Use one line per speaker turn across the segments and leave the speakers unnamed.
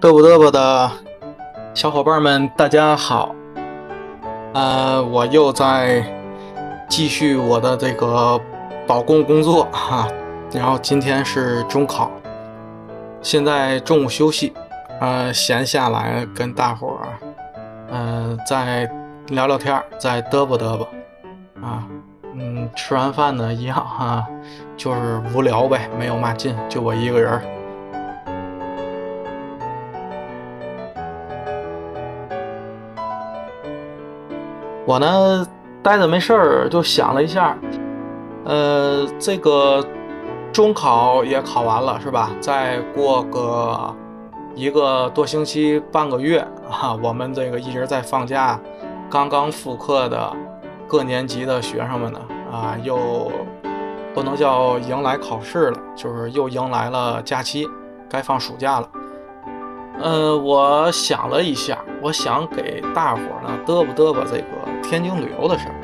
嘚啵嘚啵的小伙伴们，大家好。呃，我又在继续我的这个保供工作哈。然后今天是中考，现在中午休息，呃，闲下来跟大伙儿，嗯，再聊聊天，再嘚啵嘚啵啊。嗯，吃完饭呢一样哈，就是无聊呗，没有嘛劲，就我一个人我呢，待着没事儿，就想了一下，呃，这个中考也考完了是吧？再过个一个多星期、半个月啊，我们这个一直在放假、刚刚复课的各年级的学生们呢，啊，又不能叫迎来考试了，就是又迎来了假期，该放暑假了。呃，我想了一下，我想给大伙儿呢嘚啵嘚啵这个。天津旅游的事儿，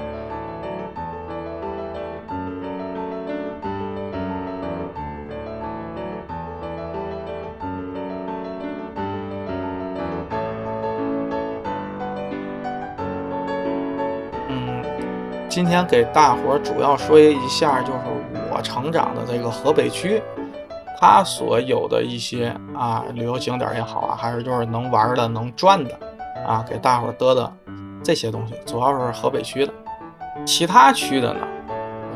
嗯，今天给大伙儿主要说一下，就是我成长的这个河北区，它所有的一些啊旅游景点也好啊，还是就是能玩的、能转的啊，给大伙儿嘚嘚。这些东西主要是河北区的，其他区的呢，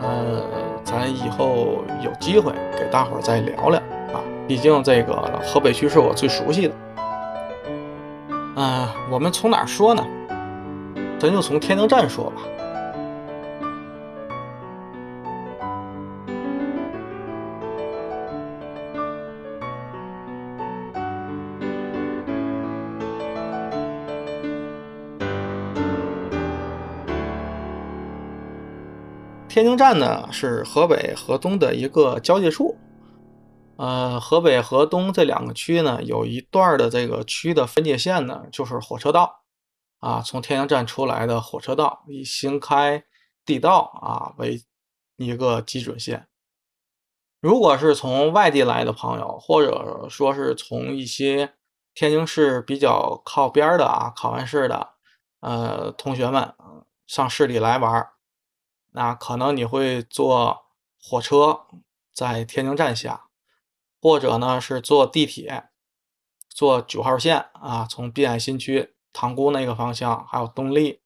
呃，咱以后有机会给大伙儿再聊聊啊。毕竟这个河北区是我最熟悉的。嗯，我们从哪说呢？咱就从天津站说吧。天津站呢是河北河东的一个交界处，呃，河北河东这两个区呢有一段的这个区的分界线呢就是火车道，啊，从天津站出来的火车道以新开地道啊为一个基准线。如果是从外地来的朋友，或者说是从一些天津市比较靠边的啊考完试的呃同学们上市里来玩。那可能你会坐火车在天津站下，或者呢是坐地铁，坐九号线啊，从滨海新区塘沽那个方向，还有东丽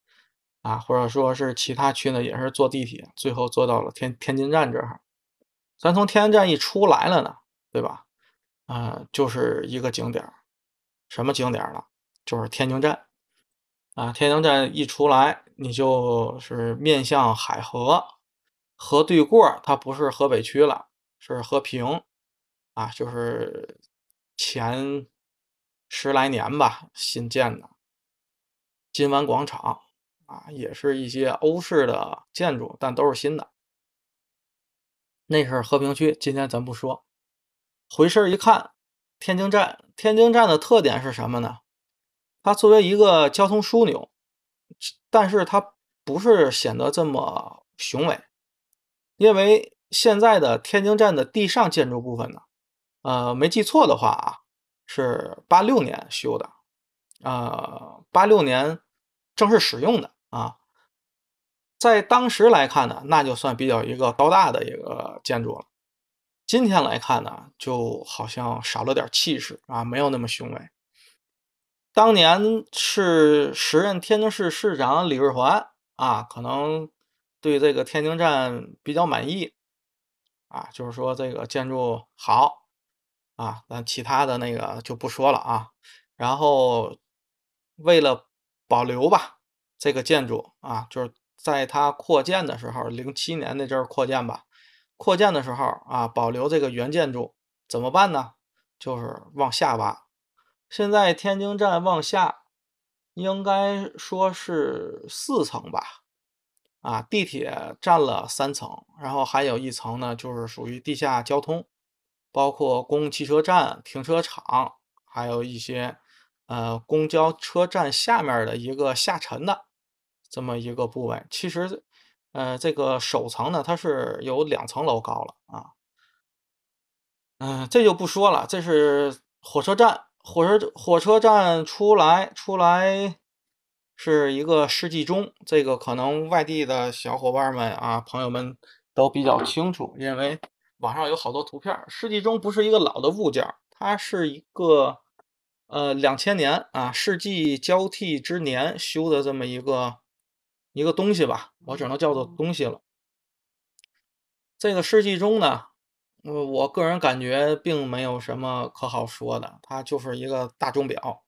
啊，或者说是其他区呢，也是坐地铁，最后坐到了天天津站这儿。咱从天津站一出来了呢，对吧？啊，就是一个景点什么景点呢？就是天津站。啊，天津站一出来，你就是面向海河，河对过它不是河北区了，是和平，啊，就是前十来年吧新建的金湾广场，啊，也是一些欧式的建筑，但都是新的。那是和平区，今天咱不说。回身一看，天津站，天津站的特点是什么呢？它作为一个交通枢纽，但是它不是显得这么雄伟，因为现在的天津站的地上建筑部分呢，呃，没记错的话啊，是八六年修的，呃，八六年正式使用的啊，在当时来看呢，那就算比较一个高大的一个建筑了。今天来看呢，就好像少了点气势啊，没有那么雄伟。当年是时任天津市市长李瑞环啊，可能对这个天津站比较满意啊，就是说这个建筑好啊，咱其他的那个就不说了啊。然后为了保留吧这个建筑啊，就是在它扩建的时候，零七年那阵儿扩建吧，扩建的时候啊，保留这个原建筑怎么办呢？就是往下挖。现在天津站往下，应该说是四层吧，啊，地铁占了三层，然后还有一层呢，就是属于地下交通，包括公共汽车站、停车场，还有一些呃公交车站下面的一个下沉的这么一个部位。其实，呃，这个首层呢，它是有两层楼高了啊，嗯，这就不说了，这是火车站。火车火车站出来出来是一个世纪钟，这个可能外地的小伙伴们啊朋友们都比较清楚，因为网上有好多图片。世纪钟不是一个老的物件，它是一个呃两千年啊世纪交替之年修的这么一个一个东西吧，我只能叫做东西了。这个世纪钟呢？我我个人感觉并没有什么可好说的，它就是一个大钟表，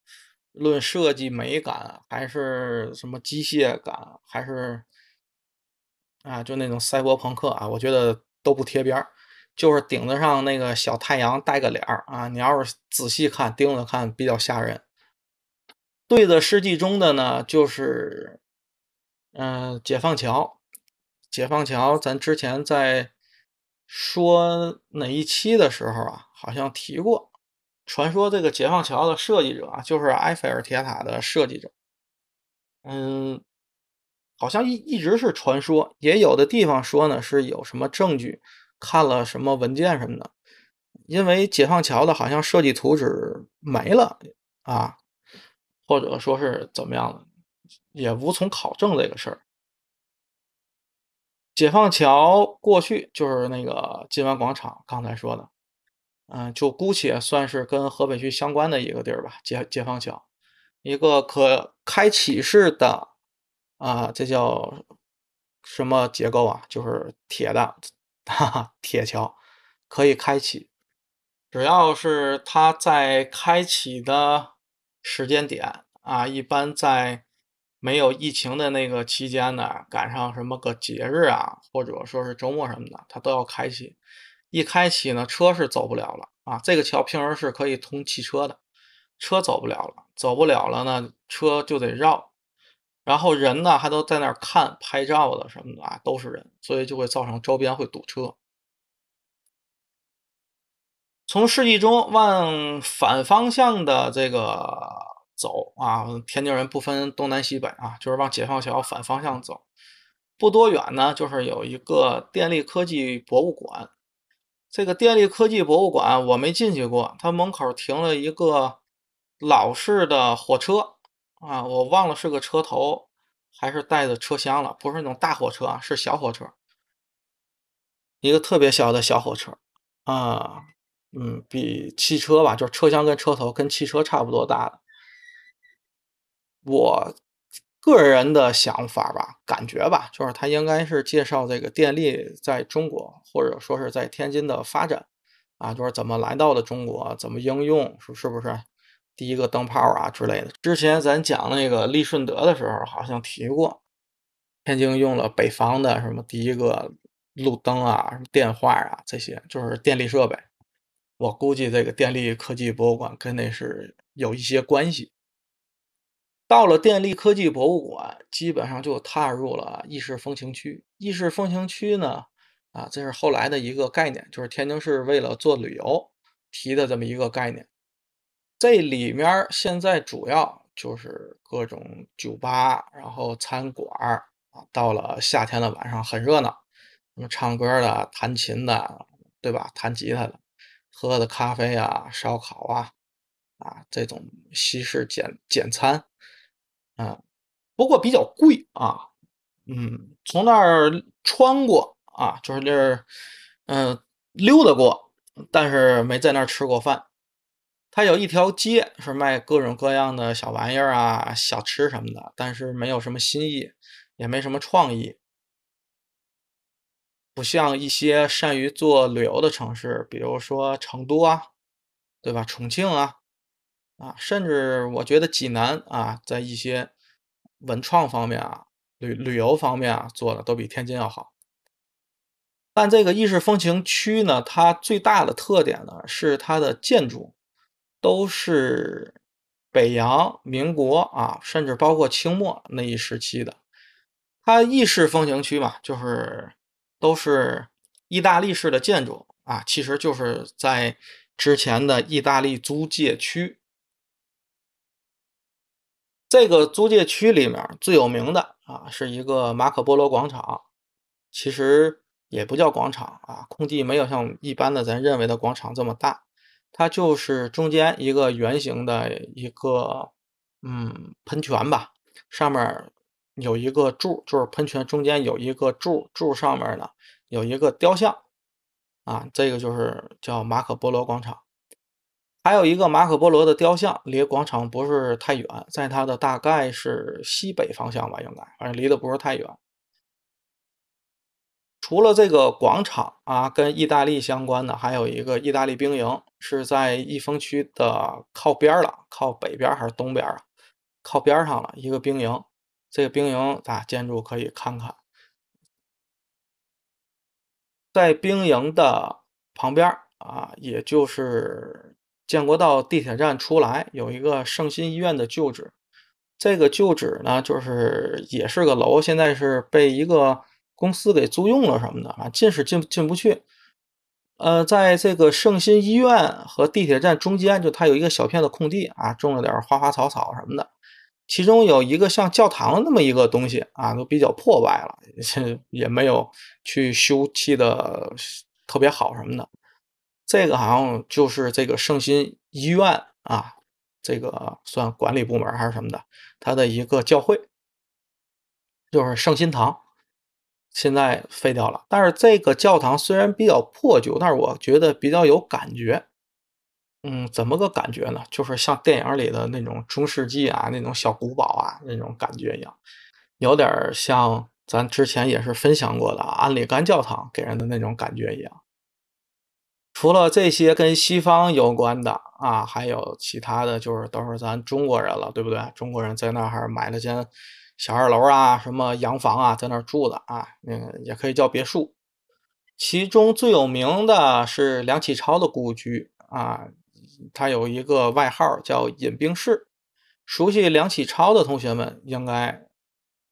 论设计美感，还是什么机械感，还是啊，就那种赛博朋克啊，我觉得都不贴边儿，就是顶子上那个小太阳带个脸儿啊，你要是仔细看，盯着看比较吓人。对着世纪钟的呢，就是嗯，解放桥，解放桥，咱之前在。说哪一期的时候啊，好像提过，传说这个解放桥的设计者啊，就是埃菲尔铁塔的设计者。嗯，好像一一直是传说，也有的地方说呢是有什么证据，看了什么文件什么的。因为解放桥的好像设计图纸没了啊，或者说是怎么样的，也无从考证这个事儿。解放桥过去就是那个金湾广场，刚才说的，嗯，就姑且算是跟河北区相关的一个地儿吧。解解放桥，一个可开启式的啊，这叫什么结构啊？就是铁的，哈哈，铁桥可以开启，只要是它在开启的时间点啊，一般在。没有疫情的那个期间呢，赶上什么个节日啊，或者说是周末什么的，它都要开启。一开启呢，车是走不了了啊。这个桥平时是可以通汽车的，车走不了了，走不了了呢，车就得绕。然后人呢，还都在那儿看拍照的什么的啊，都是人，所以就会造成周边会堵车。从世纪钟往反方向的这个。走啊！天津人不分东南西北啊，就是往解放桥反方向走。不多远呢，就是有一个电力科技博物馆。这个电力科技博物馆我没进去过，它门口停了一个老式的火车啊，我忘了是个车头还是带着车厢了，不是那种大火车啊，是小火车，一个特别小的小火车啊，嗯，比汽车吧，就是车厢跟车头跟汽车差不多大的。我个人的想法吧，感觉吧，就是他应该是介绍这个电力在中国，或者说是在天津的发展啊，就是怎么来到的中国，怎么应用，是是不是第一个灯泡啊之类的。之前咱讲那个利顺德的时候，好像提过，天津用了北方的什么第一个路灯啊、电话啊这些，就是电力设备。我估计这个电力科技博物馆跟那是有一些关系。到了电力科技博物馆，基本上就踏入了意式风情区。意式风情区呢，啊，这是后来的一个概念，就是天津市为了做旅游提的这么一个概念。这里面现在主要就是各种酒吧，然后餐馆啊，到了夏天的晚上很热闹，什么唱歌的、弹琴的，对吧？弹吉他的，喝的咖啡啊、烧烤啊，啊，这种西式简简餐。嗯，不过比较贵啊。嗯，从那儿穿过啊，就是那儿，嗯，溜达过，但是没在那儿吃过饭。它有一条街是卖各种各样的小玩意儿啊、小吃什么的，但是没有什么新意，也没什么创意，不像一些善于做旅游的城市，比如说成都啊，对吧？重庆啊。啊，甚至我觉得济南啊，在一些文创方面啊、旅旅游方面啊，做的都比天津要好。但这个意式风情区呢，它最大的特点呢，是它的建筑都是北洋、民国啊，甚至包括清末那一时期的。它意式风情区嘛，就是都是意大利式的建筑啊，其实就是在之前的意大利租界区。这个租界区里面最有名的啊，是一个马可波罗广场。其实也不叫广场啊，空地没有像一般的咱认为的广场这么大。它就是中间一个圆形的一个嗯喷泉吧，上面有一个柱，就是喷泉中间有一个柱，柱上面呢有一个雕像，啊，这个就是叫马可波罗广场。还有一个马可波罗的雕像，离广场不是太远，在它的大概是西北方向吧，应该，反正离得不是太远。除了这个广场啊，跟意大利相关的还有一个意大利兵营，是在益丰区的靠边了，靠北边还是东边啊？靠边上了一个兵营。这个兵营啊，建筑可以看看，在兵营的旁边啊，也就是建国道地铁站出来有一个圣心医院的旧址。这个旧址呢，就是也是个楼，现在是被一个。公司给租用了什么的啊？进是进进不去。呃，在这个圣心医院和地铁站中间，就它有一个小片的空地啊，种了点花花草草什么的。其中有一个像教堂那么一个东西啊，都比较破败了，也没有去修葺的特别好什么的。这个好像就是这个圣心医院啊，这个算管理部门还是什么的，它的一个教会，就是圣心堂。现在废掉了，但是这个教堂虽然比较破旧，但是我觉得比较有感觉。嗯，怎么个感觉呢？就是像电影里的那种中世纪啊，那种小古堡啊那种感觉一样，有点像咱之前也是分享过的安里干教堂给人的那种感觉一样。除了这些跟西方有关的啊，还有其他的就是都是咱中国人了，对不对？中国人在那儿买了间。小二楼啊，什么洋房啊，在那儿住的啊，嗯，也可以叫别墅。其中最有名的是梁启超的故居啊，他有一个外号叫饮冰室。熟悉梁启超的同学们应该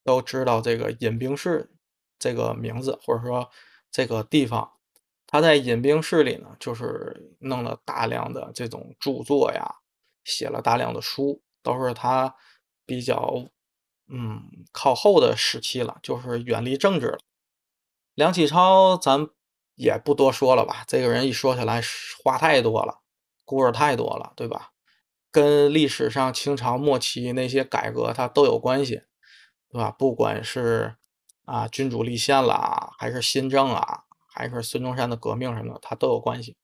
都知道这个饮冰室这个名字，或者说这个地方。他在饮冰室里呢，就是弄了大量的这种著作呀，写了大量的书，都是他比较。嗯，靠后的时期了，就是远离政治了。梁启超，咱也不多说了吧。这个人一说起来话太多了，故事太多了，对吧？跟历史上清朝末期那些改革他都有关系，对吧？不管是啊君主立宪啦，还是新政啊，还是孙中山的革命什么的，他都有关系。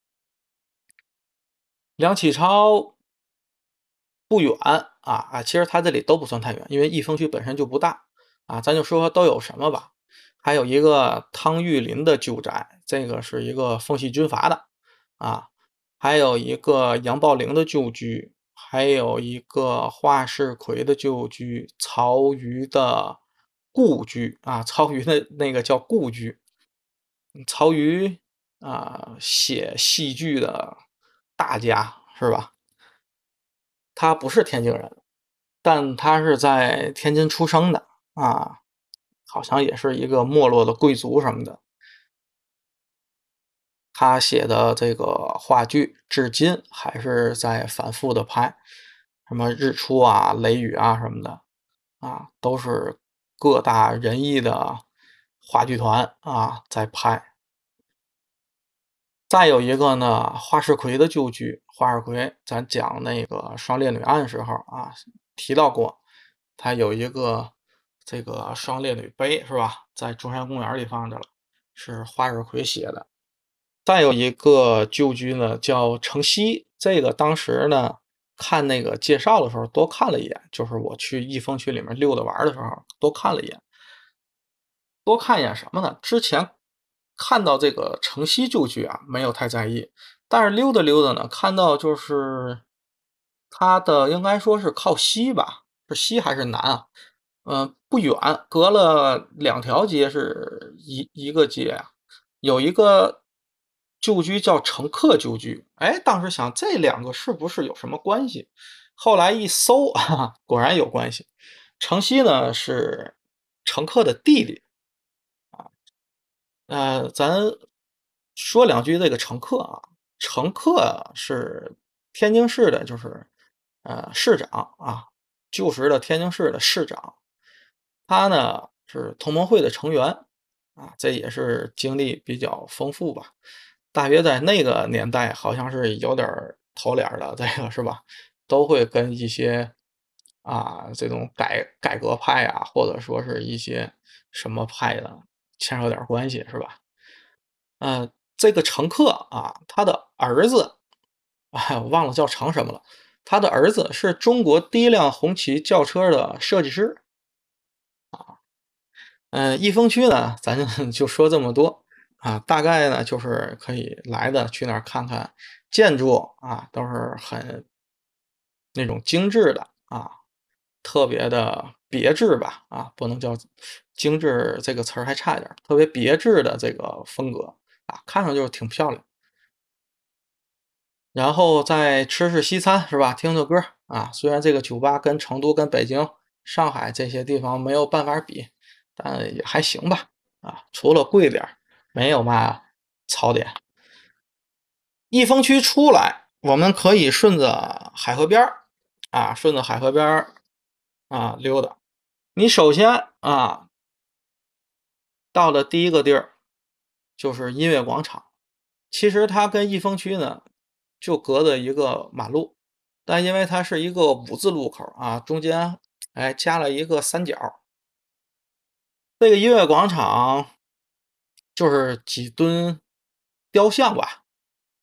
梁启超。不远啊啊，其实它这里都不算太远，因为益丰区本身就不大啊。咱就说说都有什么吧。还有一个汤玉麟的旧宅，这个是一个奉系军阀的啊。还有一个杨抱龄的旧居，还有一个华世奎的旧居，曹禺的故居啊。曹禺的那个叫故居，曹禺啊，写戏剧的大家是吧？他不是天津人，但他是在天津出生的啊，好像也是一个没落的贵族什么的。他写的这个话剧，至今还是在反复的拍，什么日出啊、雷雨啊什么的啊，都是各大人艺的话剧团啊在拍。再有一个呢，花世奎的旧居。花世奎，咱讲那个双烈女案时候啊，提到过，他有一个这个双烈女碑，是吧？在中山公园里放着了，是花世奎写的。再有一个旧居呢，叫城西。这个当时呢，看那个介绍的时候多看了一眼，就是我去益丰区里面溜达玩的时候多看了一眼。多看一眼什么呢？之前。看到这个城西旧居啊，没有太在意，但是溜达溜达呢，看到就是它的应该说是靠西吧，是西还是南啊？嗯，不远，隔了两条街是一一个街啊，有一个旧居叫乘客旧居。哎，当时想这两个是不是有什么关系？后来一搜啊，果然有关系。城西呢是乘客的弟弟。呃，咱说两句这个乘客啊，乘客是天津市的，就是呃市长啊，旧时的天津市的市长，他呢是同盟会的成员啊，这也是经历比较丰富吧。大约在那个年代，好像是有点头脸的这个是吧，都会跟一些啊这种改改革派啊，或者说是一些什么派的牵扯点关系是吧？嗯，这个乘客啊，他的儿子，哎，我忘了叫成什么了。他的儿子是中国第一辆红旗轿车的设计师。啊，嗯，益丰区呢，咱 就说这么多啊。大概呢，就是可以来的去那儿看看建筑啊，都是很那种精致的啊，特别的别致吧啊，不能叫精致这个词儿还差一点儿，特别别致的这个风格啊，看上去挺漂亮。然后再吃吃西餐是吧？听听歌啊。虽然这个酒吧跟成都、跟北京、上海这些地方没有办法比，但也还行吧。啊，除了贵点儿，没有嘛槽点。益丰区出来，我们可以顺着海河边儿啊，顺着海河边儿啊溜达。你首先啊，到了第一个地儿就是音乐广场。其实它跟益丰区呢。就隔着一个马路，但因为它是一个五字路口啊，中间哎加了一个三角。这个音乐广场就是几吨雕像吧，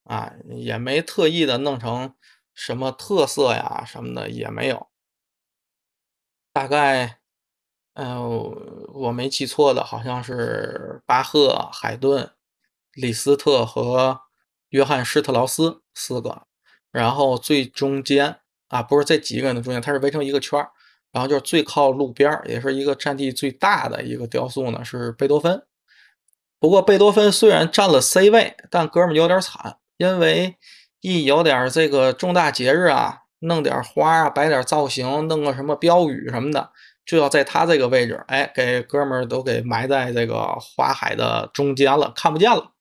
啊，也没特意的弄成什么特色呀什么的也没有。大概，嗯，我没记错的，好像是巴赫、海顿、李斯特和。约翰施特劳斯四个，然后最中间啊，不是这几个人的中间，它是围成一个圈儿，然后就是最靠路边儿，也是一个占地最大的一个雕塑呢，是贝多芬。不过贝多芬虽然占了 C 位，但哥们儿有点惨，因为一有点这个重大节日啊，弄点花啊，摆点造型，弄个什么标语什么的，就要在他这个位置，哎，给哥们儿都给埋在这个花海的中间了，看不见了。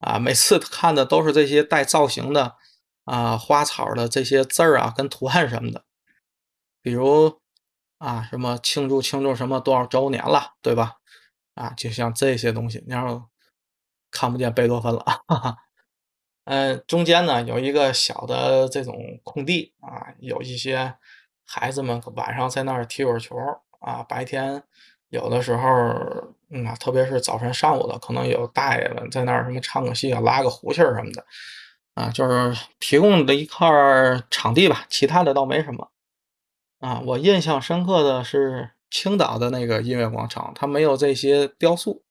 啊，每次看的都是这些带造型的啊，花草的这些字儿啊，跟图案什么的，比如啊，什么庆祝庆祝什么多少周年了，对吧？啊，就像这些东西，然后看不见贝多芬了，哈哈。嗯，中间呢有一个小的这种空地啊，有一些孩子们晚上在那儿踢会儿球啊，白天。有的时候，嗯啊，特别是早晨、上午的，可能有大爷们在那儿什么唱个戏啊、拉个胡琴儿什么的，啊，就是提供的一块场地吧，其他的倒没什么。啊，我印象深刻的是青岛的那个音乐广场，它没有这些雕塑，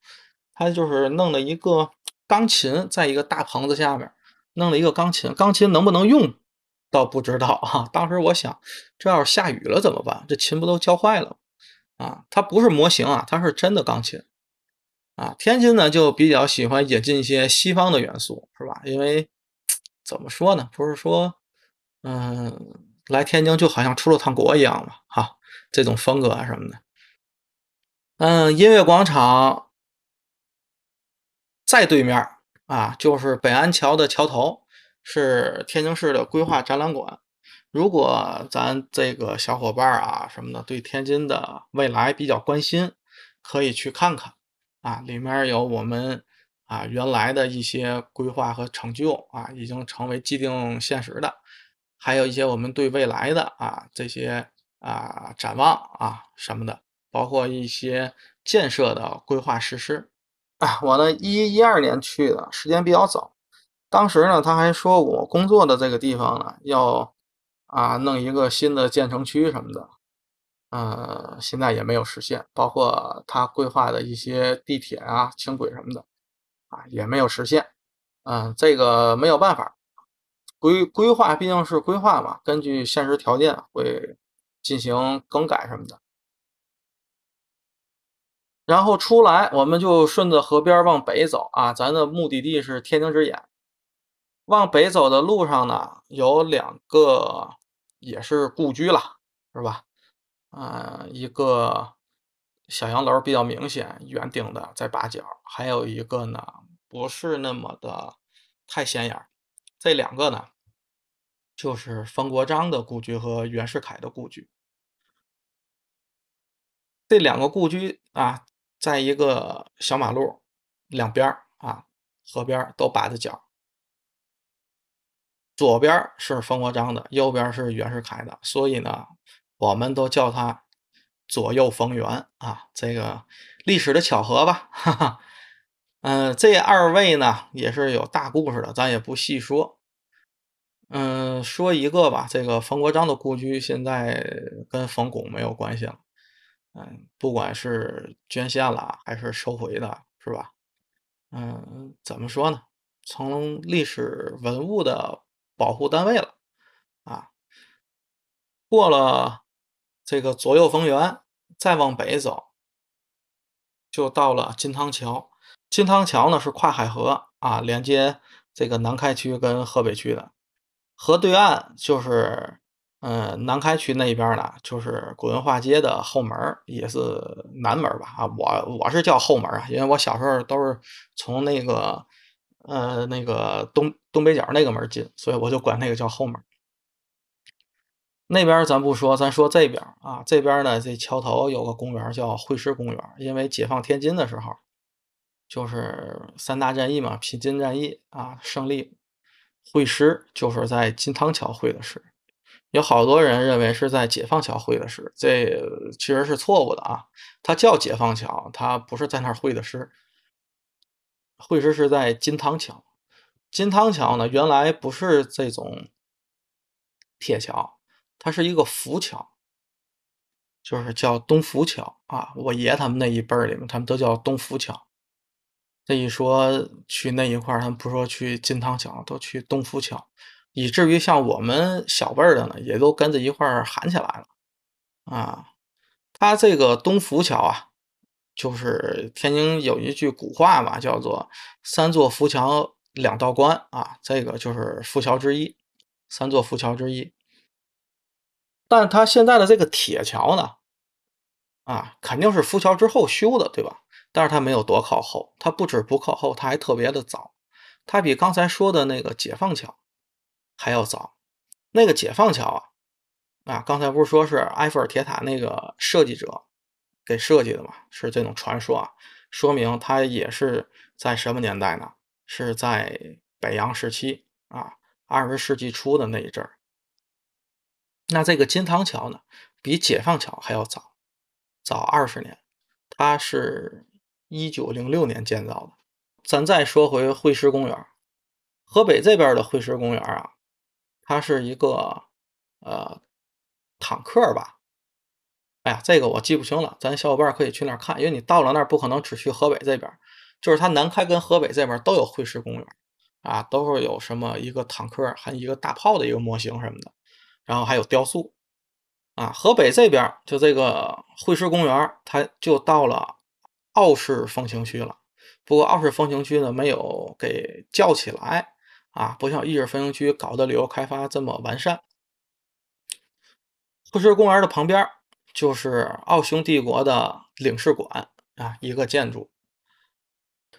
它就是弄了一个钢琴，在一个大棚子下面弄了一个钢琴，钢琴能不能用，倒不知道啊。当时我想，这要是下雨了怎么办？这琴不都教坏了？啊，它不是模型啊，它是真的钢琴啊。天津呢就比较喜欢引进一些西方的元素，是吧？因为怎么说呢，不是说，嗯，来天津就好像出了趟国一样嘛，哈，这种风格啊什么的。嗯，音乐广场在对面啊，就是北安桥的桥头，是天津市的规划展览馆。如果咱这个小伙伴啊什么的对天津的未来比较关心，可以去看看啊，里面有我们啊原来的一些规划和成就啊，已经成为既定现实的，还有一些我们对未来的啊这些啊展望啊什么的，包括一些建设的规划实施啊。我呢一一二年去的，时间比较早，当时呢他还说我工作的这个地方呢要。啊，弄一个新的建成区什么的，呃，现在也没有实现，包括他规划的一些地铁啊、轻轨什么的，啊，也没有实现。嗯，这个没有办法，规规划毕竟是规划嘛，根据现实条件会进行更改什么的。然后出来，我们就顺着河边往北走啊，咱的目的地是天津之眼。往北走的路上呢，有两个也是故居了，是吧？啊，一个小洋楼比较明显，圆顶的在八角；还有一个呢，不是那么的太显眼。这两个呢，就是冯国璋的故居和袁世凯的故居。这两个故居啊，在一个小马路两边啊，河边都把着角。左边是冯国璋的，右边是袁世凯的，所以呢，我们都叫他左右逢源啊，这个历史的巧合吧，哈哈。嗯，这二位呢也是有大故事的，咱也不细说。嗯，说一个吧，这个冯国璋的故居现在跟冯巩没有关系了。嗯，不管是捐献了还是收回的，是吧？嗯，怎么说呢？从历史文物的保护单位了啊。过了这个左右逢源，再往北走，就到了金汤桥。金汤桥呢是跨海河啊，连接这个南开区跟河北区的。河对岸就是，嗯，南开区那边呢，就是古文化街的后门，也是南门吧？啊，我我是叫后门啊，因为我小时候都是从那个，呃，那个东东北角那个门进，所以我就管那个叫后门。那边咱不说，咱说这边啊，这边呢，这桥头有个公园叫会师公园，因为解放天津的时候。就是三大战役嘛，平津战役啊，胜利会师就是在金汤桥会的师，有好多人认为是在解放桥会的师，这其实是错误的啊。它叫解放桥，它不是在那儿会的师，会师是在金汤桥。金汤桥呢，原来不是这种铁桥，它是一个浮桥，就是叫东浮桥啊。我爷他们那一辈儿里面，他们都叫东浮桥。这一说去那一块儿，他们不说去金汤桥，都去东浮桥，以至于像我们小辈儿的呢，也都跟着一块儿喊起来了。啊，他这个东浮桥啊，就是天津有一句古话嘛，叫做“三座浮桥两道关”啊，这个就是浮桥之一，三座浮桥之一。但他现在的这个铁桥呢，啊，肯定是浮桥之后修的，对吧？但是它没有多靠后，它不止不靠后，它还特别的早，它比刚才说的那个解放桥还要早。那个解放桥啊，啊，刚才不是说是埃菲尔铁塔那个设计者给设计的嘛？是这种传说啊，说明它也是在什么年代呢？是在北洋时期啊，二十世纪初的那一阵儿。那这个金汤桥呢，比解放桥还要早，早二十年，它是。一九零六年建造的。咱再说回惠师公园，河北这边的惠师公园啊，它是一个呃坦克吧？哎呀，这个我记不清了，咱小伙伴可以去那儿看，因为你到了那儿不可能只去河北这边，就是它南开跟河北这边都有会师公园啊，都是有什么一个坦克，还有一个大炮的一个模型什么的，然后还有雕塑啊。河北这边就这个会师公园，它就到了。奥式风情区了，不过奥式风情区呢没有给叫起来啊，不像意式风情区搞的旅游开发这么完善。会师公园的旁边就是奥匈帝国的领事馆啊，一个建筑。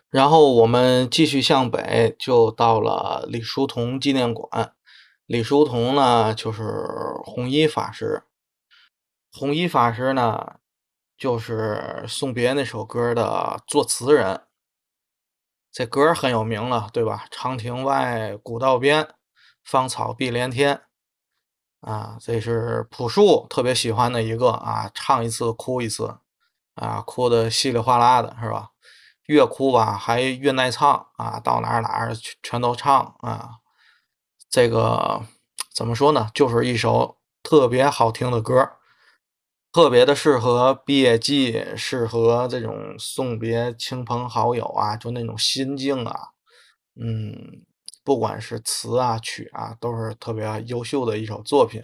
然后我们继续向北，就到了李叔同纪念馆。李叔同呢，就是弘一法师。弘一法师呢。就是送别那首歌的作词人，这歌很有名了，对吧？长亭外，古道边，芳草碧连天。啊，这是朴树特别喜欢的一个啊，唱一次哭一次，啊，哭的稀里哗啦的，是吧？越哭吧还越耐唱啊，到哪儿哪儿全全都唱啊。这个怎么说呢？就是一首特别好听的歌。特别的适合毕业季，适合这种送别亲朋好友啊，就那种心境啊，嗯，不管是词啊曲啊，都是特别优秀的一首作品。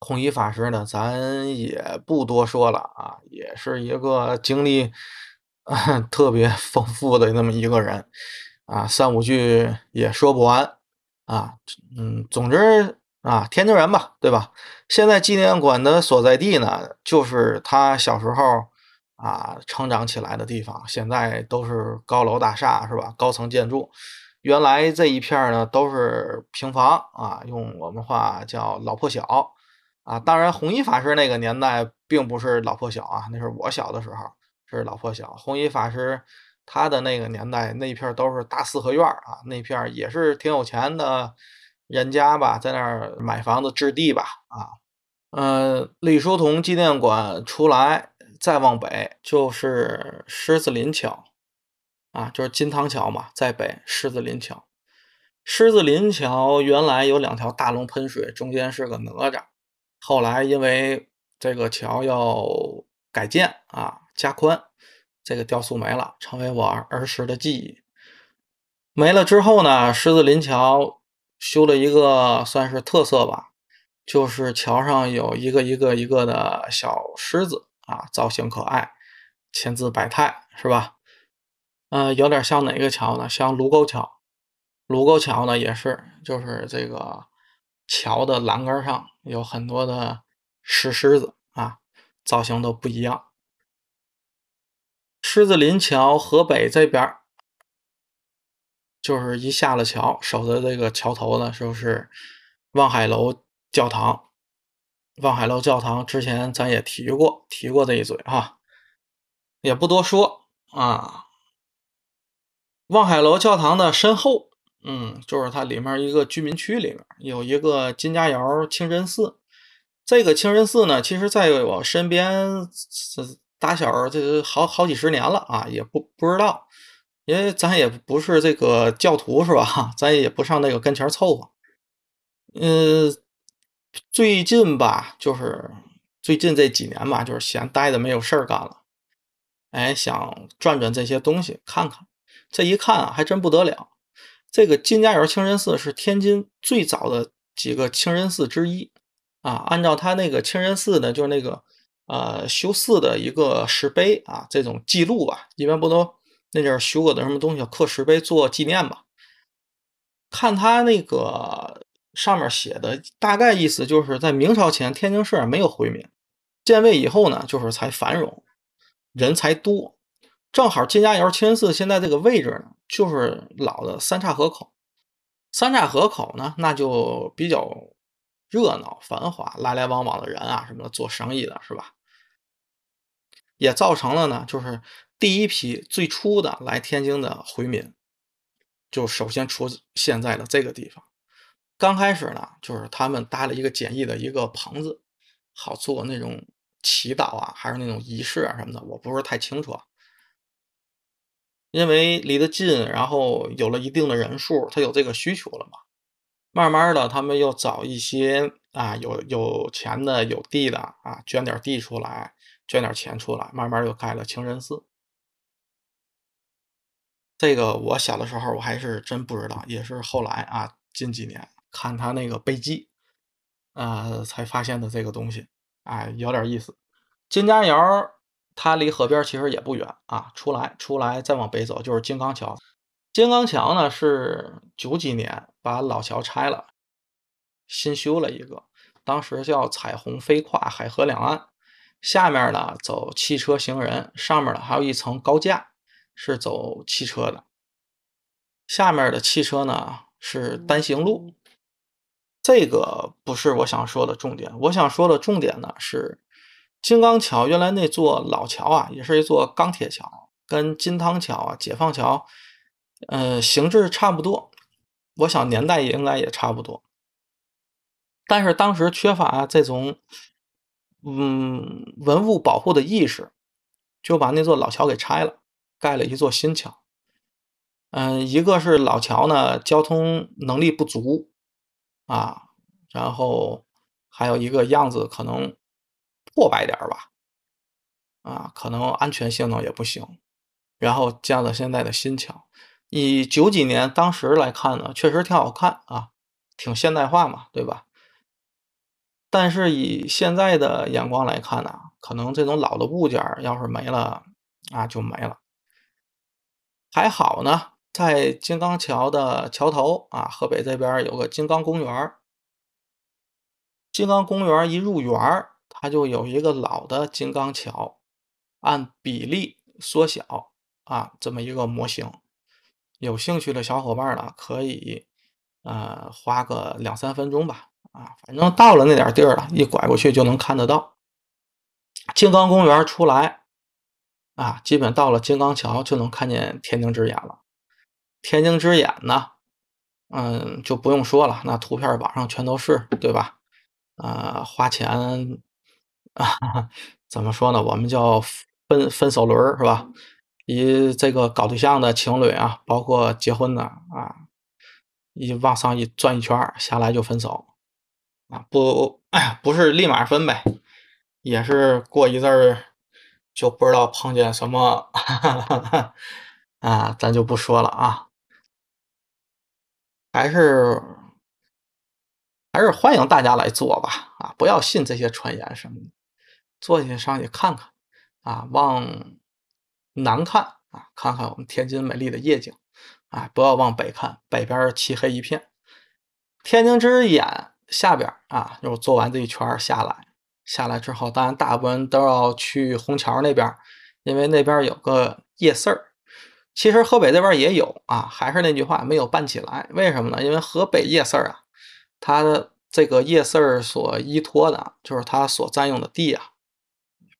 弘一法师呢，咱也不多说了啊，也是一个经历 特别丰富的那么一个人啊，三五句也说不完啊，嗯，总之。啊，天津人吧，对吧？现在纪念馆的所在地呢，就是他小时候啊成长起来的地方。现在都是高楼大厦，是吧？高层建筑。原来这一片呢都是平房啊，用我们话叫“老破小”啊。当然，弘一法师那个年代并不是老破小啊，那是我小的时候是老破小。弘一法师他的那个年代，那一片都是大四合院啊，那片也是挺有钱的。人家吧在那儿买房子置地吧，啊，呃，李叔同纪念馆出来再往北就是狮子林桥，啊，就是金汤桥嘛，在北狮子林桥。狮子林桥原来有两条大龙喷水，中间是个哪吒，后来因为这个桥要改建啊，加宽，这个雕塑没了，成为我儿时的记忆。没了之后呢，狮子林桥修了一个算是特色吧，就是桥上有一个一个一个的小狮子啊，造型可爱，千姿百态，是吧？呃，有点像哪个桥呢？像卢沟桥。卢沟桥呢，也是，就是这个桥的栏杆上有很多的石狮子啊，造型都不一样。狮子林桥河北这边就是一下了桥，守着这个桥头的就是望海楼教堂。望海楼教堂之前咱也提过，提过这一嘴哈，也不多说啊。望海楼教堂的身后。嗯，就是它里面一个居民区里面有一个金家窑清真寺。这个清真寺呢，其实在我身边打小这好好几十年了啊，也不不知道，因为咱也不是这个教徒是吧？咱也不上那个跟前凑合。嗯，最近吧，就是最近这几年吧，就是闲待的没有事儿干了，哎，想转转这些东西看看。这一看啊，还真不得了。这个金家窑清真寺是天津最早的几个清真寺之一啊。按照他那个清真寺的，就是那个呃修寺的一个石碑啊，这种记录吧，一般不都那阵修过的什么东西刻石碑做纪念吧？看他那个上面写的大概意思，就是在明朝前天津市没有回民，建卫以后呢，就是才繁荣，人才多。正好金家窑清真寺现在这个位置呢，就是老的三岔河口。三岔河口呢，那就比较热闹繁华，来来往往的人啊，什么做生意的，是吧？也造成了呢，就是第一批最初的来天津的回民，就首先出现在了这个地方。刚开始呢，就是他们搭了一个简易的一个棚子，好做那种祈祷啊，还是那种仪式啊什么的，我不是太清楚啊。因为离得近，然后有了一定的人数，他有这个需求了嘛。慢慢的，他们又找一些啊有有钱的、有地的啊，捐点地出来，捐点钱出来，慢慢又盖了清真寺。这个我小的时候我还是真不知道，也是后来啊近几年看他那个碑记，呃才发现的这个东西，哎有点意思。金家窑。它离河边其实也不远啊，出来出来再往北走就是金刚桥。金刚桥呢是九几年把老桥拆了，新修了一个，当时叫彩虹飞跨海河两岸。下面呢走汽车行人，上面呢还有一层高架是走汽车的。下面的汽车呢是单行路。这个不是我想说的重点，我想说的重点呢是。金刚桥原来那座老桥啊，也是一座钢铁桥，跟金汤桥啊、解放桥，呃，形制差不多。我想年代也应该也差不多。但是当时缺乏这种，嗯，文物保护的意识，就把那座老桥给拆了，盖了一座新桥。嗯，一个是老桥呢，交通能力不足啊，然后还有一个样子可能。破败点吧，啊，可能安全性能也不行。然后建了现在的新桥，以九几年当时来看呢，确实挺好看啊，挺现代化嘛，对吧？但是以现在的眼光来看呢，可能这种老的物件要是没了啊，就没了。还好呢，在金刚桥的桥头啊，河北这边有个金刚公园金刚公园一入园它就有一个老的金刚桥，按比例缩小啊，这么一个模型。有兴趣的小伙伴呢，可以呃花个两三分钟吧，啊，反正到了那点地儿了，一拐过去就能看得到。金刚公园出来啊，基本到了金刚桥就能看见天津之眼了。天津之眼呢，嗯，就不用说了，那图片网上全都是，对吧？啊，花钱，啊 怎么说呢？我们叫分分手轮是吧？以这个搞对象的情侣啊，包括结婚的啊，一往上一转一圈下来就分手啊，不，不是立马分呗，也是过一阵儿就不知道碰见什么哈哈 啊，咱就不说了啊，还是还是欢迎大家来做吧啊，不要信这些传言什么的，坐下上去看看啊，往南看啊，看看我们天津美丽的夜景啊，不要往北看，北边漆黑一片。天津之眼下边啊，就做完这一圈下来，下来之后，当然大部分都要去虹桥那边，因为那边有个夜市儿。其实河北这边也有啊，还是那句话，没有办起来。为什么呢？因为河北夜市儿啊，它的这个夜市儿所依托的，就是它所占用的地啊，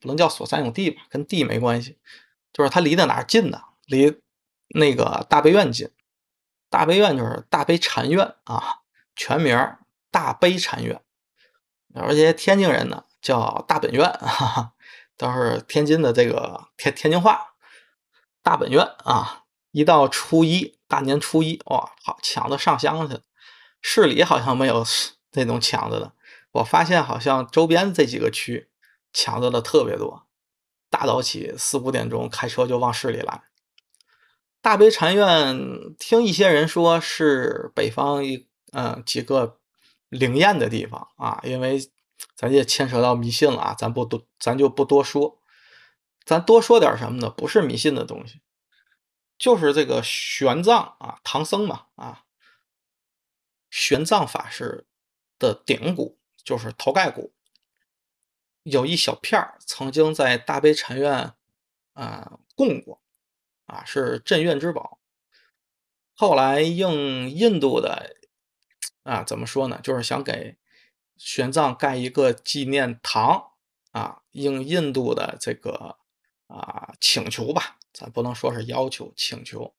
不能叫所占用地吧，跟地没关系，就是它离得哪儿近呢？离那个大悲院近。大悲院就是大悲禅院啊，全名大悲禅院。而且天津人呢叫大本院，哈哈，都是天津的这个天天津话。大本院啊，一到初一，大年初一，哇，好抢着上香去了。市里好像没有 这种抢着的，我发现好像周边这几个区抢着的特别多。大早起四五点钟开车就往市里来。大悲禅院，听一些人说是北方一嗯几个灵验的地方啊，因为咱也牵扯到迷信了啊，咱不多，咱就不多说。咱多说点什么呢？不是迷信的东西，就是这个玄奘啊，唐僧嘛啊，玄奘法师的顶骨就是头盖骨，有一小片曾经在大悲禅院啊供过啊，是镇院之宝。后来应印度的啊怎么说呢？就是想给玄奘盖一个纪念堂啊，应印度的这个。啊，请求吧，咱不能说是要求，请求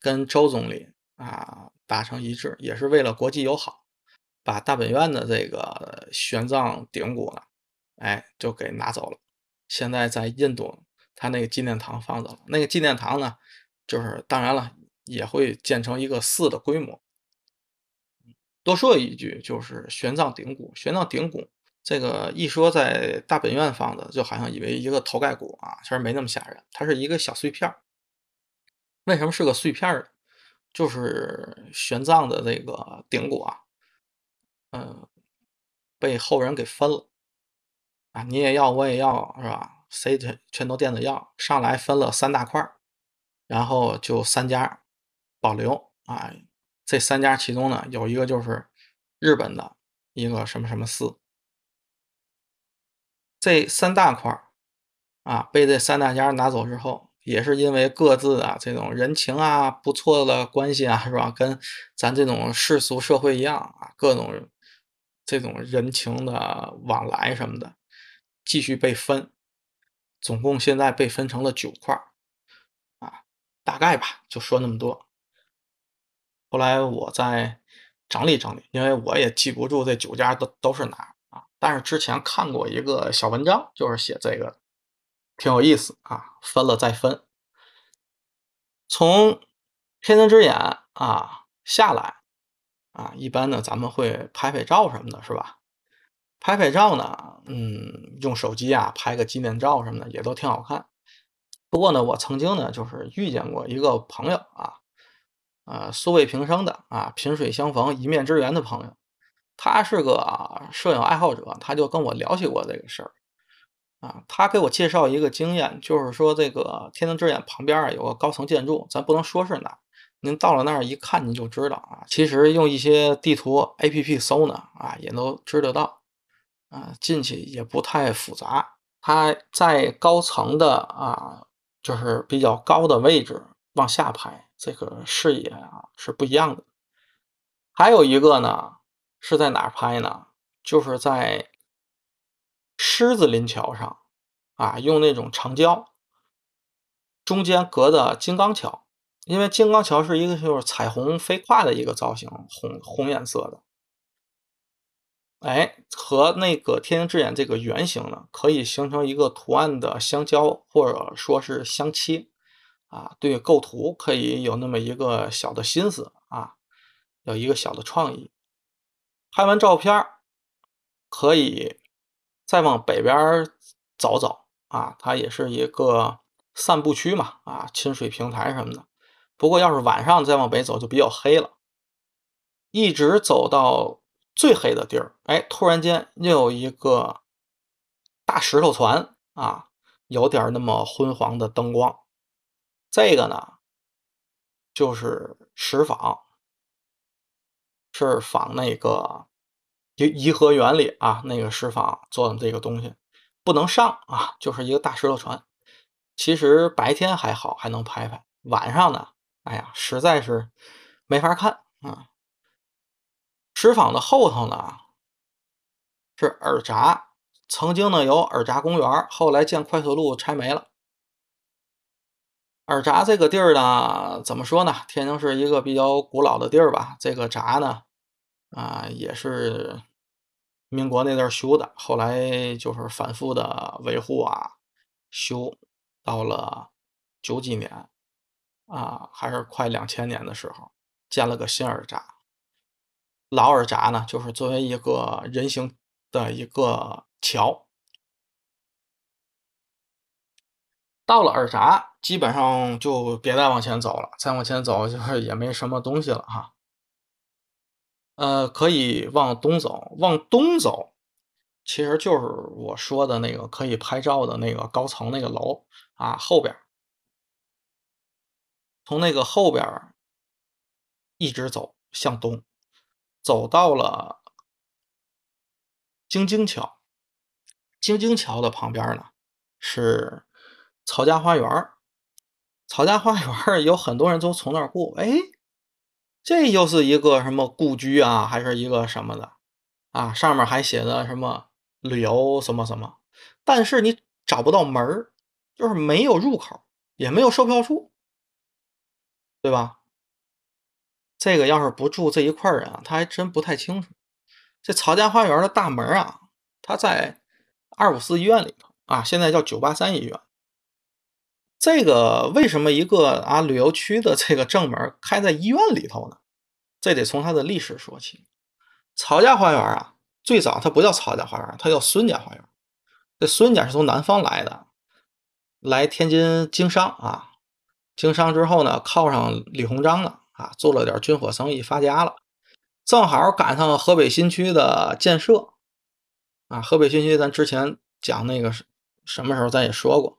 跟周总理啊达成一致，也是为了国际友好，把大本院的这个玄奘顶骨呢，哎，就给拿走了。现在在印度，他那个纪念堂放着了。那个纪念堂呢，就是当然了，也会建成一个寺的规模。多说一句，就是玄奘顶骨，玄奘顶骨。这个一说在大本院放的，就好像以为一个头盖骨啊，其实没那么吓人，它是一个小碎片为什么是个碎片儿？就是玄奘的这个顶骨啊，嗯，被后人给分了啊，你也要，我也要，是吧？谁全全都惦着要，上来分了三大块然后就三家保留啊。这三家其中呢，有一个就是日本的一个什么什么寺。这三大块儿啊，被这三大家拿走之后，也是因为各自啊这种人情啊不错的关系啊，是吧？跟咱这种世俗社会一样啊，各种这种人情的往来什么的，继续被分，总共现在被分成了九块啊，大概吧，就说那么多。后来我再整理整理，因为我也记不住这九家都都是哪啊。但是之前看过一个小文章，就是写这个，挺有意思啊。分了再分，从天津之眼啊下来啊，一般呢咱们会拍拍照什么的，是吧？拍拍照呢，嗯，用手机啊拍个纪念照什么的也都挺好看。不过呢，我曾经呢就是遇见过一个朋友啊，呃，素未平生的啊，萍水相逢一面之缘的朋友。他是个摄影爱好者，他就跟我聊起过这个事儿，啊，他给我介绍一个经验，就是说这个天堂之眼旁边啊有个高层建筑，咱不能说是哪，您到了那儿一看您就知道啊。其实用一些地图 APP 搜呢，啊，也都知得到，啊，进去也不太复杂。它在高层的啊，就是比较高的位置往下拍，这个视野啊是不一样的。还有一个呢。是在哪拍呢？就是在狮子林桥上啊，用那种长焦，中间隔的金刚桥因为金刚桥是一个就是彩虹飞跨的一个造型，红红颜色的。哎，和那个天鹰之眼这个圆形呢，可以形成一个图案的相交，或者说是相切。啊，对构图可以有那么一个小的心思啊，有一个小的创意。拍完照片，可以再往北边走走啊，它也是一个散步区嘛啊，亲水平台什么的。不过要是晚上再往北走，就比较黑了。一直走到最黑的地儿，哎，突然间又有一个大石头船啊，有点那么昏黄的灯光。这个呢，就是石舫，是仿那个颐颐和园里啊那个石舫做的这个东西，不能上啊，就是一个大石头船。其实白天还好，还能拍拍，晚上呢，哎呀，实在是没法看啊。石坊的后头呢是耳闸，曾经呢有耳闸公园，后来建快速路拆没了。耳闸这个地儿呢，怎么说呢？天津是一个比较古老的地儿吧。这个闸呢，啊，也是民国那阵修的，后来就是反复的维护啊，修到了九几年，啊，还是快两千年的时候，建了个新耳闸。老尔闸呢，就是作为一个人行的一个桥。到了尔闸，基本上就别再往前走了，再往前走就是也没什么东西了哈。呃，可以往东走，往东走，其实就是我说的那个可以拍照的那个高层那个楼啊，后边，从那个后边一直走向东，走到了京津桥，京津桥的旁边呢是。曹家花园曹家花园有很多人都从那儿过。哎，这又是一个什么故居啊，还是一个什么的啊？上面还写的什么旅游什么什么，但是你找不到门儿，就是没有入口，也没有售票处，对吧？这个要是不住这一块人啊，他还真不太清楚。这曹家花园的大门啊，它在二五四医院里头啊，现在叫九八三医院。这个为什么一个啊旅游区的这个正门开在医院里头呢？这得从它的历史说起。曹家花园啊，最早它不叫曹家花园，它叫孙家花园。这孙家是从南方来的，来天津经商啊。经商之后呢，靠上李鸿章了啊，做了点军火生意，发家了。正好赶上河北新区的建设啊。河北新区咱之前讲那个什么时候咱也说过。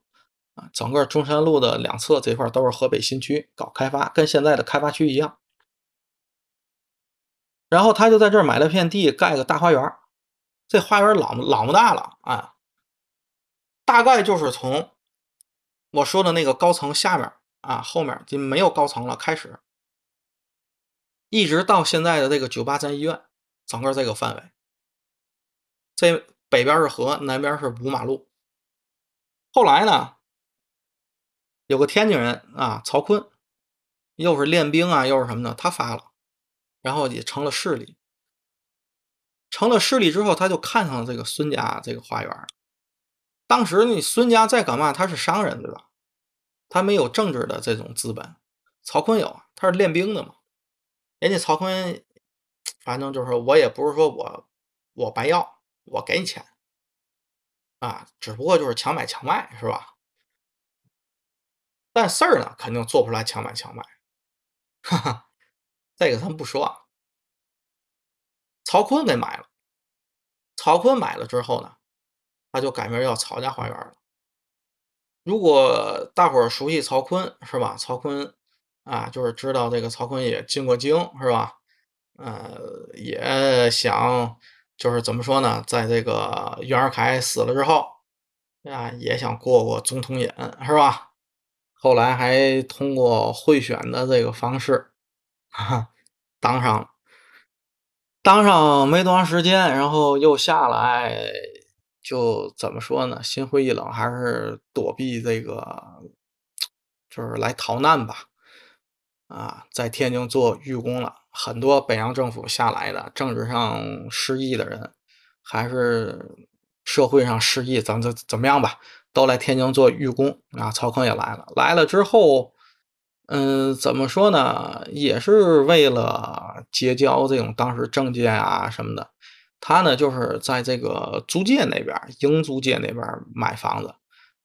啊，整个中山路的两侧这块都是河北新区搞开发，跟现在的开发区一样。然后他就在这儿买了片地，盖个大花园。这花园老老么大了啊，大概就是从我说的那个高层下面啊，后面就没有高层了，开始一直到现在的这个九八三医院，整个这个范围。这北边是河，南边是五马路。后来呢？有个天津人啊，曹锟，又是练兵啊，又是什么的，他发了，然后也成了势力。成了势力之后，他就看上了这个孙家这个花园。当时你孙家在干嘛？他是商人，对吧？他没有政治的这种资本，曹锟有，他是练兵的嘛。人家曹锟，反正就是我也不是说我我白要，我给你钱啊，只不过就是强买强卖，是吧？但事儿呢，肯定做不出来强买强卖，哈哈，这个咱不说啊。曹锟给买了，曹锟买了之后呢，他就改名叫曹家花园了。如果大伙儿熟悉曹锟是吧？曹锟啊，就是知道这个曹锟也进过京是吧？呃，也想就是怎么说呢，在这个袁世凯死了之后啊，也想过过总统瘾是吧？后来还通过贿选的这个方式，哈，当上了。当上没多长时间，然后又下来，就怎么说呢？心灰意冷，还是躲避这个，就是来逃难吧。啊，在天津做寓工了。很多北洋政府下来的政治上失意的人，还是社会上失意，怎怎怎么样吧，都来天津做寓工啊。曹锟也来了，来了之后，嗯，怎么说呢？也是为了结交这种当时政界啊什么的。他呢，就是在这个租界那边，英租界那边买房子，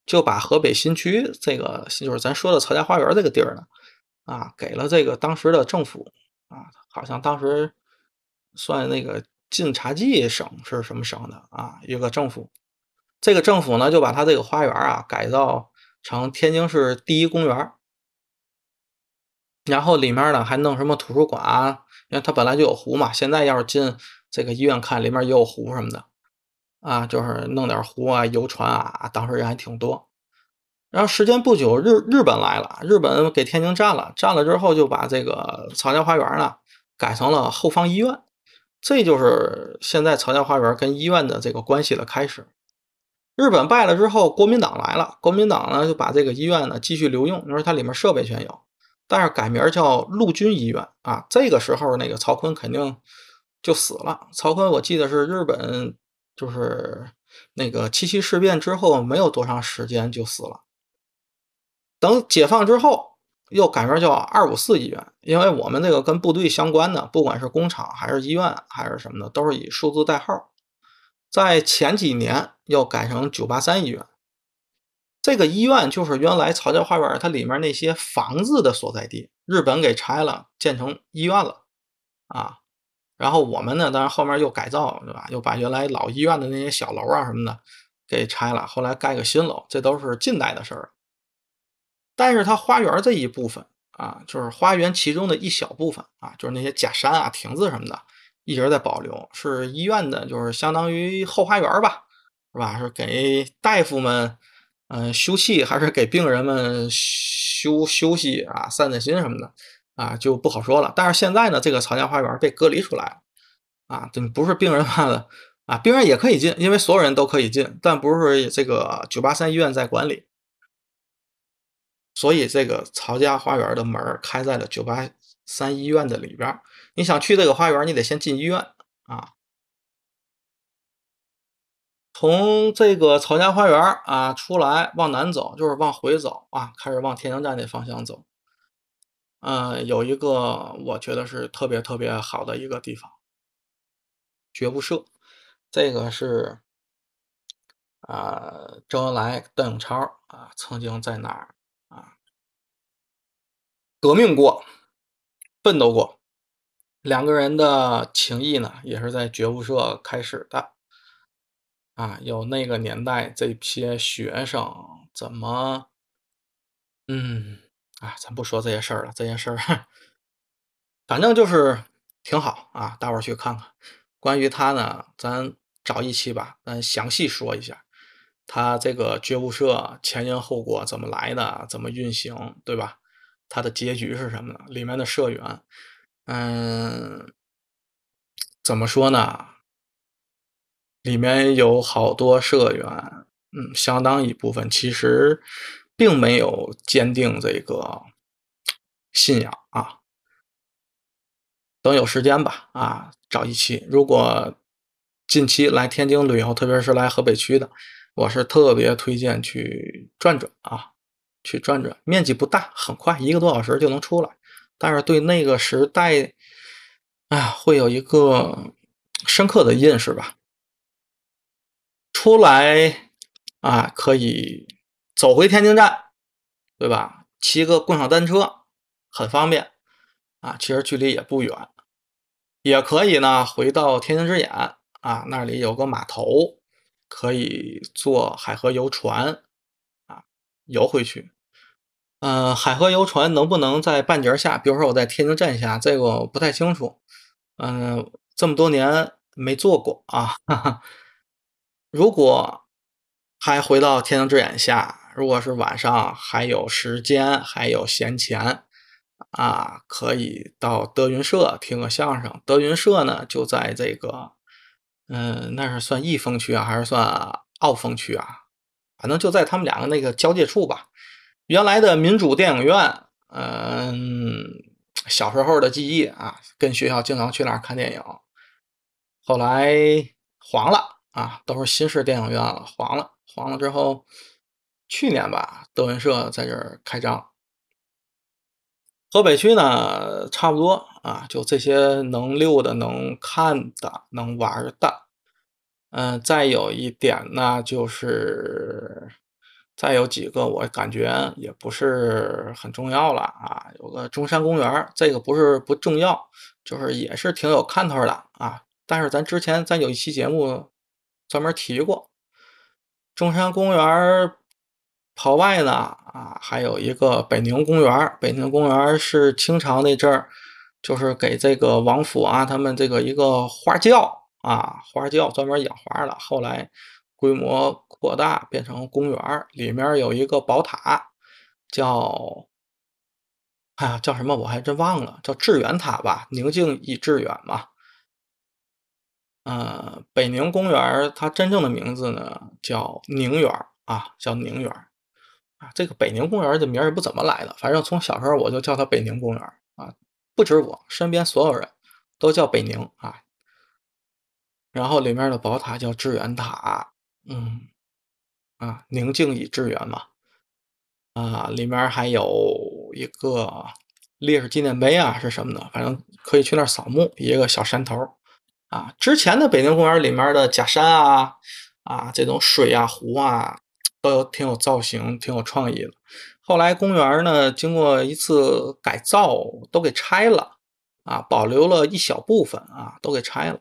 就把河北新区这个，就是咱说的曹家花园这个地儿呢。啊，给了这个当时的政府啊，好像当时算那个晋察冀省是什么省的啊？一个政府，这个政府呢就把他这个花园啊改造成天津市第一公园，然后里面呢还弄什么图书馆啊？因为它本来就有湖嘛，现在要是进这个医院看，里面也有湖什么的啊，就是弄点湖啊、游船啊，当时人还挺多。然后时间不久，日日本来了，日本给天津占了，占了之后就把这个曹家花园呢改成了后方医院，这就是现在曹家花园跟医院的这个关系的开始。日本败了之后，国民党来了，国民党呢就把这个医院呢继续留用，你说它里面设备全有，但是改名叫陆军医院啊。这个时候那个曹锟肯定就死了。曹锟我记得是日本就是那个七七事变之后没有多长时间就死了。等解放之后，又改名叫二五四医院，因为我们这个跟部队相关的，不管是工厂还是医院还是什么的，都是以数字代号。在前几年又改成九八三医院。这个医院就是原来曹家花园它里面那些房子的所在地，日本给拆了，建成医院了啊。然后我们呢，当然后面又改造，对吧？又把原来老医院的那些小楼啊什么的给拆了，后来盖个新楼，这都是近代的事儿。但是它花园这一部分啊，就是花园其中的一小部分啊，就是那些假山啊、亭子什么的，一直在保留，是医院的，就是相当于后花园吧，是吧？是给大夫们嗯休憩，还是给病人们休休息啊、散散心什么的啊，就不好说了。但是现在呢，这个曹家花园被隔离出来了啊，这不是病人办的啊，病人也可以进，因为所有人都可以进，但不是这个九八三医院在管理。所以，这个曹家花园的门开在了九八三医院的里边。你想去这个花园，你得先进医院啊。从这个曹家花园啊出来，往南走就是往回走啊，开始往天津站那方向走。嗯，有一个我觉得是特别特别好的一个地方，觉悟社。这个是啊，周恩来、邓颖超啊曾经在哪儿。革命过，奋斗过，两个人的情谊呢，也是在觉悟社开始的。啊，有那个年代这些学生怎么，嗯，啊，咱不说这些事儿了，这些事儿，反正就是挺好啊，大伙儿去看看。关于他呢，咱找一期吧，咱详细说一下。他这个觉悟社前因后果怎么来的？怎么运行？对吧？它的结局是什么呢？里面的社员，嗯，怎么说呢？里面有好多社员，嗯，相当一部分其实并没有坚定这个信仰啊。等有时间吧，啊，找一期。如果近期来天津旅游，特别是来河北区的。我是特别推荐去转转啊，去转转，面积不大，很快一个多小时就能出来，但是对那个时代，啊，会有一个深刻的印识吧。出来啊，可以走回天津站，对吧？骑个共享单车很方便啊，其实距离也不远。也可以呢，回到天津之眼啊，那里有个码头。可以坐海河游船，游回去。嗯，海河游船能不能在半截下？比如说我在天津站下，这个我不太清楚。嗯，这么多年没坐过啊。哈 哈如果还回到天津之眼下，如果是晚上还有时间还有闲钱啊，可以到德云社听个相声。德云社呢就在这个。嗯，那是算义风区啊，还是算奥风区啊？反正就在他们两个那个交界处吧。原来的民主电影院，嗯，小时候的记忆啊，跟学校经常去那儿看电影。后来黄了啊，都是新式电影院了，黄了，黄了之后，去年吧，德云社在这儿开张。河北区呢，差不多啊，就这些能溜的、能看的、能玩的。嗯，再有一点呢，就是再有几个，我感觉也不是很重要了啊。有个中山公园，这个不是不重要，就是也是挺有看头的啊。但是咱之前咱有一期节目专门提过，中山公园跑外呢啊，还有一个北宁公园。北宁公园是清朝那阵儿，就是给这个王府啊，他们这个一个花轿。啊，花轿专门养花的，后来规模扩大变成公园里面有一个宝塔，叫，哎呀，叫什么我还真忘了，叫致远塔吧，宁静以致远嘛。呃，北宁公园它真正的名字呢叫宁园啊，叫宁园啊。这个北宁公园的名也不怎么来的，反正从小时候我就叫它北宁公园啊，不止我身边所有人都叫北宁啊。然后里面的宝塔叫致远塔，嗯，啊，宁静以致远嘛，啊，里面还有一个烈士纪念碑啊，是什么的？反正可以去那儿扫墓，一个小山头啊。之前的北京公园里面的假山啊，啊，这种水啊、湖啊，都有挺有造型、挺有创意的。后来公园呢，经过一次改造，都给拆了啊，保留了一小部分啊，都给拆了。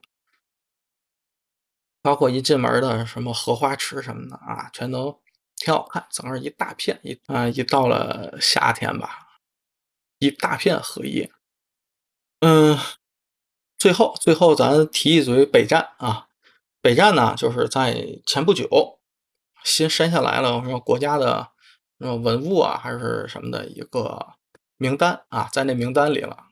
包括一进门的什么荷花池什么的啊，全都挺好看，整个一大片一啊，一到了夏天吧，一大片荷叶。嗯，最后最后咱提一嘴北站啊，北站呢就是在前不久新申下来了，说国家的什么文物啊还是什么的一个名单啊，在那名单里了。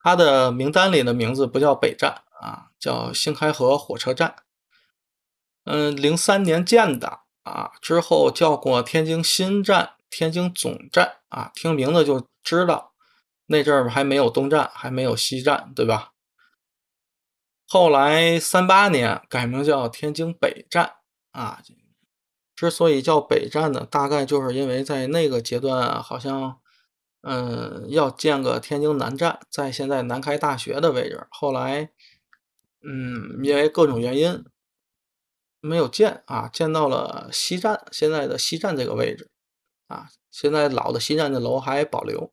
它的名单里的名字不叫北站啊，叫新开河火车站。嗯，零三年建的啊，之后叫过天津新站、天津总站啊，听名字就知道那阵儿还没有东站，还没有西站，对吧？后来三八年改名叫天津北站啊。之所以叫北站呢，大概就是因为在那个阶段好像嗯要建个天津南站，在现在南开大学的位置。后来嗯，因为各种原因。没有建啊，建到了西站，现在的西站这个位置啊，现在老的西站的楼还保留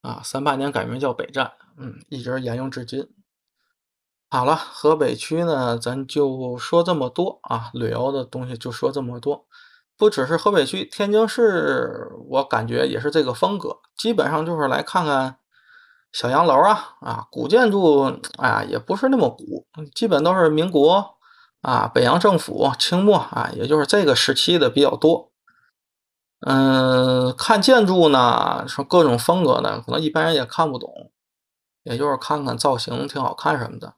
啊。三八年改名叫北站，嗯，一直沿用至今。好了，河北区呢，咱就说这么多啊，旅游的东西就说这么多。不只是河北区，天津市，我感觉也是这个风格，基本上就是来看看小洋楼啊啊，古建筑，哎呀，也不是那么古，基本都是民国。啊，北洋政府清末啊，也就是这个时期的比较多。嗯，看建筑呢，说各种风格呢，可能一般人也看不懂，也就是看看造型挺好看什么的。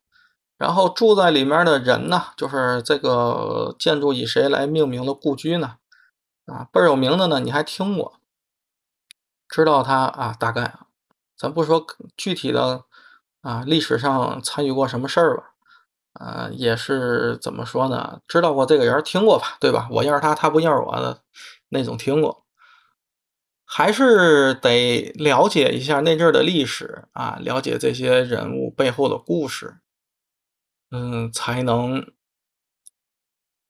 然后住在里面的人呢，就是这个建筑以谁来命名的故居呢？啊，倍儿有名的呢，你还听过？知道他啊？大概，咱不说具体的啊，历史上参与过什么事儿吧。呃，也是怎么说呢？知道过这个人，听过吧，对吧？我认识他，他不认识我的那种听过，还是得了解一下那阵儿的历史啊，了解这些人物背后的故事，嗯，才能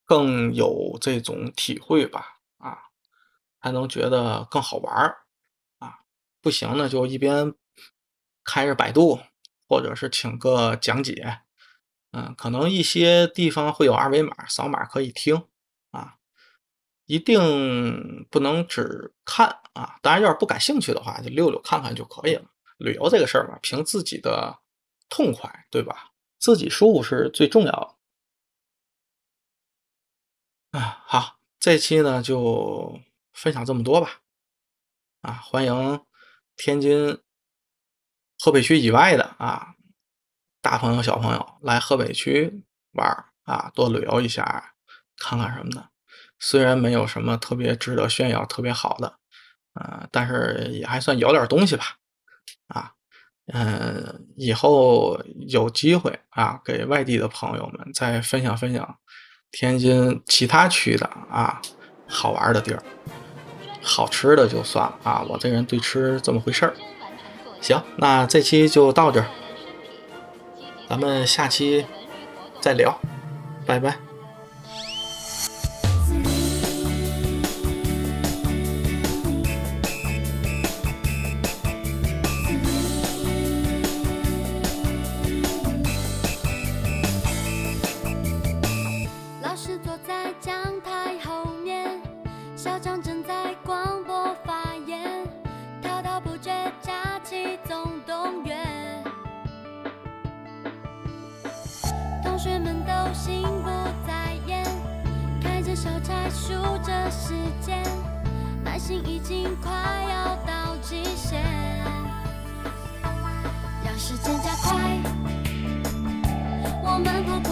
更有这种体会吧，啊，才能觉得更好玩儿啊。不行呢，就一边开着百度，或者是请个讲解。嗯，可能一些地方会有二维码，扫码可以听啊，一定不能只看啊。当然，要是不感兴趣的话，就溜溜看看就可以了。旅游这个事儿嘛，凭自己的痛快，对吧？自己舒服是最重要的。啊，好，这期呢就分享这么多吧。啊，欢迎天津、河北区以外的啊。大朋友、小朋友来河北区玩啊，多旅游一下，看看什么的。虽然没有什么特别值得炫耀、特别好的，呃，但是也还算有点东西吧。啊，嗯，以后有机会啊，给外地的朋友们再分享分享天津其他区的啊好玩的地儿，好吃的就算了啊，我这人对吃这么回事儿。行，那这期就到这儿，咱们下期再聊，拜拜。
时间，耐心已经快要到极限，让时间加快，我们不